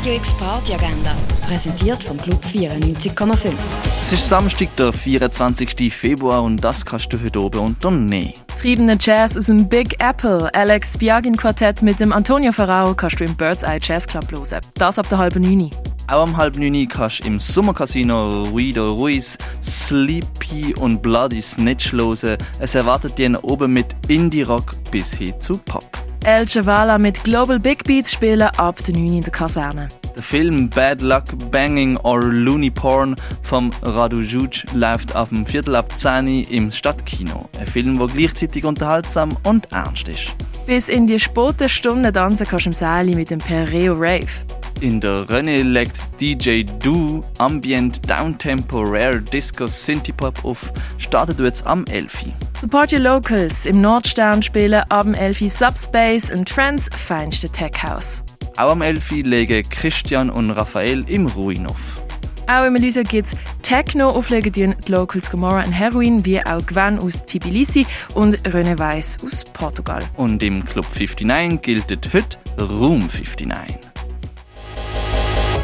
Radio X Party Agenda, präsentiert vom Club 94,5. Es ist Samstag, der 24. Februar und das kannst du heute oben unternehmen. Triebene Jazz aus dem Big Apple, Alex Biagin Quartett mit dem Antonio Ferrao kannst du im Bird's Eye Jazz Club hören. Das ab der halben neun. Auch um halb neun kannst du im Sommercasino Ruido Ruiz Sleepy und Bloody Snitch hören. Es erwartet dich oben mit Indie-Rock bis hin zu Pop. El Chavala mit Global Big Beats spielen ab der 9 in der Kaserne. Der Film Bad Luck Banging or Looney Porn vom Radu Juj läuft auf dem Viertel ab 10 im Stadtkino. Ein Film, der gleichzeitig unterhaltsam und ernst ist. Bis in die späten Stunden tanzen kannst du im Säli mit dem Pereo Rave. In der René legt DJ Du Ambient Downtempo Rare Disco Synthipop auf. Startet jetzt am 11. Support your Locals. Im Nordstern spielen ab dem 11 Subspace und Trends feinste Tech House. Auch am 11. legen Christian und Raphael im Ruin auf. Auch in Malaysia gibt's Techno auflegen die Locals Gomorra und Heroin, wie auch Gwen aus Tbilisi und René Weiss aus Portugal. Und im Club 59 gilt heute Room 59.